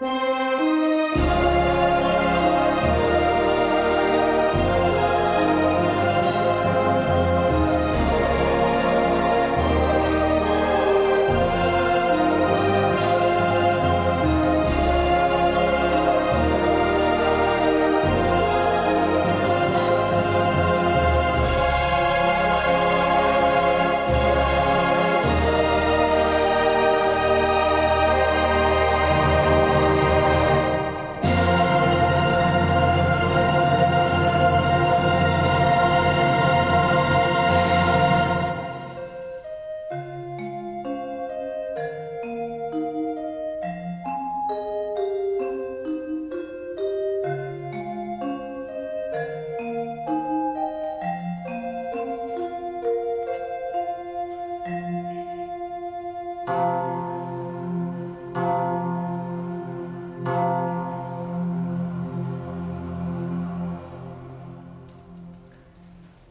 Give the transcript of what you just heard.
Música